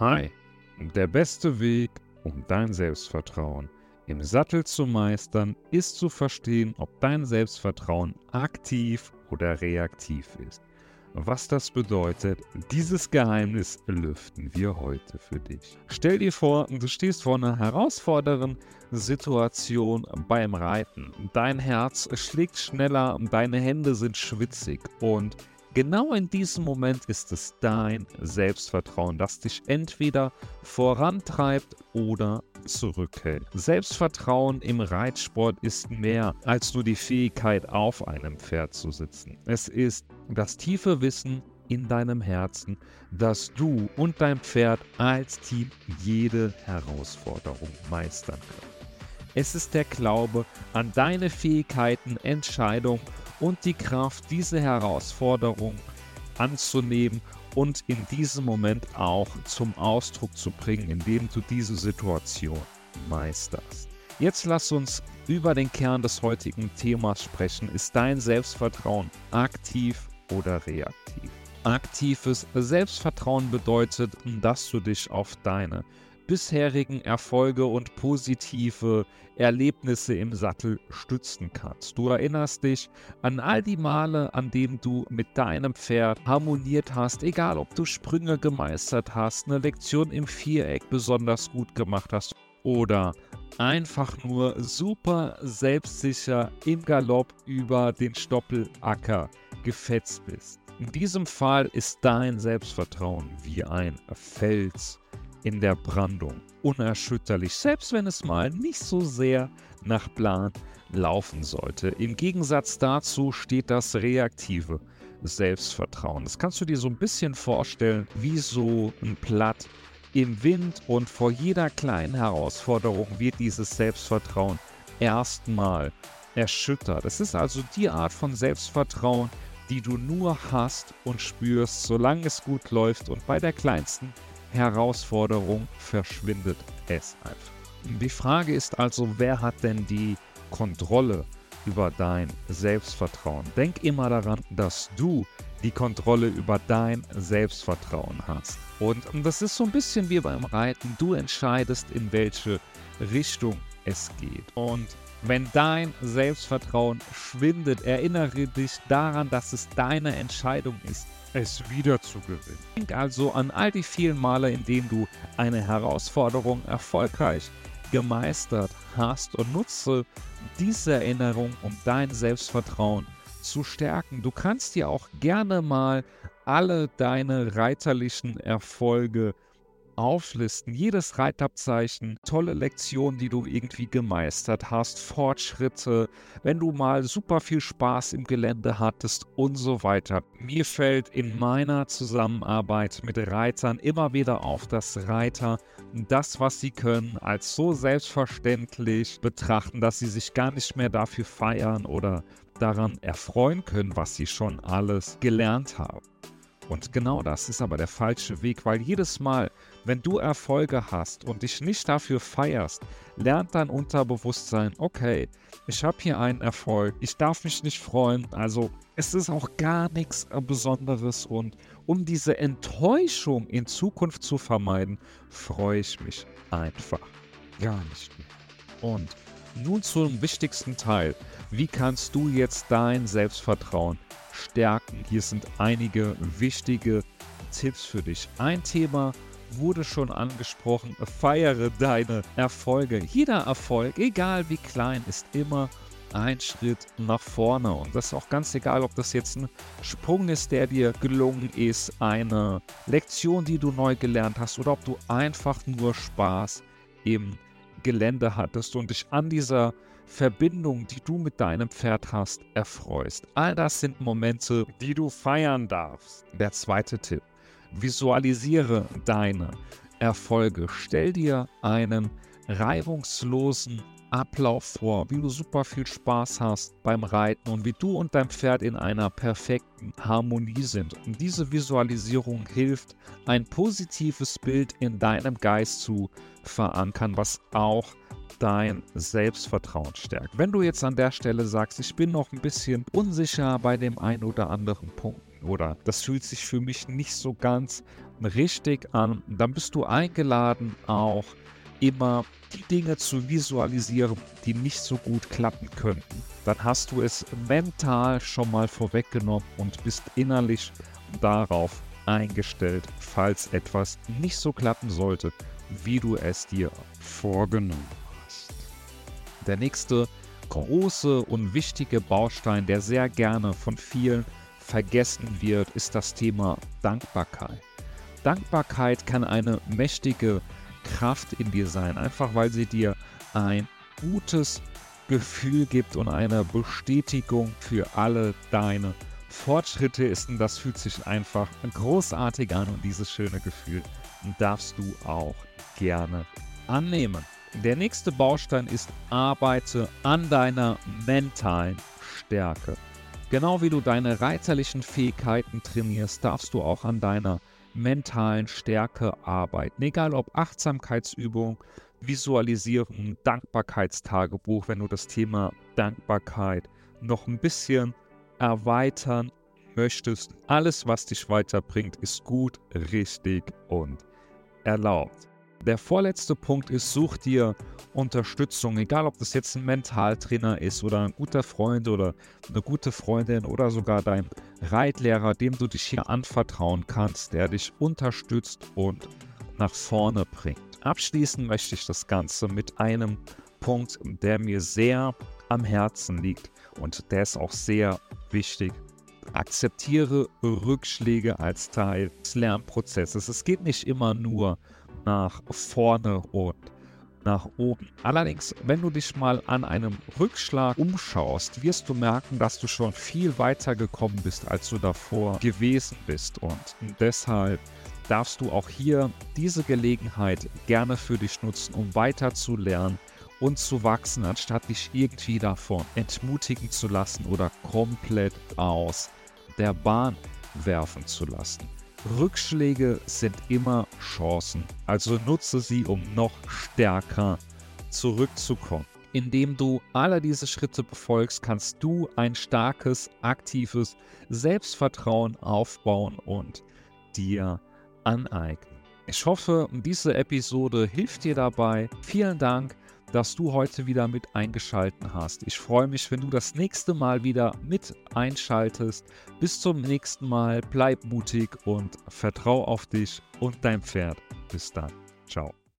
Hi, der beste Weg, um dein Selbstvertrauen im Sattel zu meistern, ist zu verstehen, ob dein Selbstvertrauen aktiv oder reaktiv ist. Was das bedeutet, dieses Geheimnis lüften wir heute für dich. Stell dir vor, du stehst vor einer herausfordernden Situation beim Reiten. Dein Herz schlägt schneller, deine Hände sind schwitzig und Genau in diesem Moment ist es dein Selbstvertrauen, das dich entweder vorantreibt oder zurückhält. Selbstvertrauen im Reitsport ist mehr als nur die Fähigkeit, auf einem Pferd zu sitzen. Es ist das tiefe Wissen in deinem Herzen, dass du und dein Pferd als Team jede Herausforderung meistern können. Es ist der Glaube an deine Fähigkeiten, Entscheidungen und die Kraft, diese Herausforderung anzunehmen und in diesem Moment auch zum Ausdruck zu bringen, indem du diese Situation meisterst. Jetzt lass uns über den Kern des heutigen Themas sprechen. Ist dein Selbstvertrauen aktiv oder reaktiv? Aktives Selbstvertrauen bedeutet, dass du dich auf deine bisherigen Erfolge und positive Erlebnisse im Sattel stützen kannst. Du erinnerst dich an all die Male, an denen du mit deinem Pferd harmoniert hast, egal ob du Sprünge gemeistert hast, eine Lektion im Viereck besonders gut gemacht hast oder einfach nur super selbstsicher im Galopp über den Stoppelacker gefetzt bist. In diesem Fall ist dein Selbstvertrauen wie ein Fels in der Brandung. Unerschütterlich, selbst wenn es mal nicht so sehr nach Plan laufen sollte. Im Gegensatz dazu steht das reaktive Selbstvertrauen. Das kannst du dir so ein bisschen vorstellen, wie so ein Blatt im Wind und vor jeder kleinen Herausforderung wird dieses Selbstvertrauen erstmal erschüttert. Es ist also die Art von Selbstvertrauen, die du nur hast und spürst, solange es gut läuft und bei der kleinsten Herausforderung verschwindet es einfach. Die Frage ist also, wer hat denn die Kontrolle über dein Selbstvertrauen? Denk immer daran, dass du die Kontrolle über dein Selbstvertrauen hast. Und das ist so ein bisschen wie beim Reiten. Du entscheidest, in welche Richtung es geht. Und wenn dein Selbstvertrauen schwindet, erinnere dich daran, dass es deine Entscheidung ist, es wieder zu gewinnen. Denk also an all die vielen Male, in denen du eine Herausforderung erfolgreich gemeistert hast und nutze diese Erinnerung, um dein Selbstvertrauen zu stärken. Du kannst dir auch gerne mal alle deine reiterlichen Erfolge auflisten. Jedes Reitabzeichen, tolle Lektionen, die du irgendwie gemeistert hast, Fortschritte, wenn du mal super viel Spaß im Gelände hattest und so weiter. Mir fällt in meiner Zusammenarbeit mit Reitern immer wieder auf, dass Reiter das, was sie können, als so selbstverständlich betrachten, dass sie sich gar nicht mehr dafür feiern oder daran erfreuen können, was sie schon alles gelernt haben. Und genau das ist aber der falsche Weg, weil jedes Mal, wenn du Erfolge hast und dich nicht dafür feierst, lernt dein Unterbewusstsein, okay, ich habe hier einen Erfolg, ich darf mich nicht freuen, also es ist auch gar nichts Besonderes und um diese Enttäuschung in Zukunft zu vermeiden, freue ich mich einfach gar nicht mehr. Und nun zum wichtigsten Teil. Wie kannst du jetzt dein Selbstvertrauen stärken? Hier sind einige wichtige Tipps für dich. Ein Thema wurde schon angesprochen. Feiere deine Erfolge. Jeder Erfolg, egal wie klein, ist immer ein Schritt nach vorne. Und das ist auch ganz egal, ob das jetzt ein Sprung ist, der dir gelungen ist, eine Lektion, die du neu gelernt hast, oder ob du einfach nur Spaß im Gelände hattest und dich an dieser Verbindung, die du mit deinem Pferd hast, erfreust. All das sind Momente, die du feiern darfst. Der zweite Tipp. Visualisiere deine Erfolge. Stell dir einen reibungslosen Ablauf vor, wie du super viel Spaß hast beim Reiten und wie du und dein Pferd in einer perfekten Harmonie sind. Und diese Visualisierung hilft, ein positives Bild in deinem Geist zu verankern, was auch dein Selbstvertrauen stärkt. Wenn du jetzt an der Stelle sagst, ich bin noch ein bisschen unsicher bei dem einen oder anderen Punkt, oder das fühlt sich für mich nicht so ganz richtig an, dann bist du eingeladen, auch immer die Dinge zu visualisieren, die nicht so gut klappen könnten. Dann hast du es mental schon mal vorweggenommen und bist innerlich darauf eingestellt, falls etwas nicht so klappen sollte, wie du es dir vorgenommen hast. Der nächste große und wichtige Baustein, der sehr gerne von vielen vergessen wird, ist das Thema Dankbarkeit. Dankbarkeit kann eine mächtige Kraft in dir sein, einfach weil sie dir ein gutes Gefühl gibt und eine Bestätigung für alle deine Fortschritte ist. Und das fühlt sich einfach großartig an und dieses schöne Gefühl darfst du auch gerne annehmen. Der nächste Baustein ist, arbeite an deiner mentalen Stärke. Genau wie du deine reiterlichen Fähigkeiten trainierst, darfst du auch an deiner mentalen Stärke arbeiten. Egal ob Achtsamkeitsübung, Visualisierung, Dankbarkeitstagebuch, wenn du das Thema Dankbarkeit noch ein bisschen erweitern möchtest. Alles, was dich weiterbringt, ist gut, richtig und erlaubt. Der vorletzte Punkt ist, such dir Unterstützung, egal ob das jetzt ein Mentaltrainer ist oder ein guter Freund oder eine gute Freundin oder sogar dein Reitlehrer, dem du dich hier anvertrauen kannst, der dich unterstützt und nach vorne bringt. Abschließen möchte ich das Ganze mit einem Punkt, der mir sehr am Herzen liegt und der ist auch sehr wichtig. Akzeptiere Rückschläge als Teil des Lernprozesses. Es geht nicht immer nur nach vorne und nach oben. Allerdings, wenn du dich mal an einem Rückschlag umschaust, wirst du merken, dass du schon viel weiter gekommen bist, als du davor gewesen bist. Und deshalb darfst du auch hier diese Gelegenheit gerne für dich nutzen, um weiter zu lernen und zu wachsen, anstatt dich irgendwie davon entmutigen zu lassen oder komplett aus der Bahn werfen zu lassen. Rückschläge sind immer Chancen, also nutze sie, um noch stärker zurückzukommen. Indem du alle diese Schritte befolgst, kannst du ein starkes, aktives Selbstvertrauen aufbauen und dir aneignen. Ich hoffe, diese Episode hilft dir dabei. Vielen Dank dass du heute wieder mit eingeschalten hast. Ich freue mich, wenn du das nächste Mal wieder mit einschaltest. Bis zum nächsten Mal, bleib mutig und vertrau auf dich und dein Pferd. Bis dann. Ciao.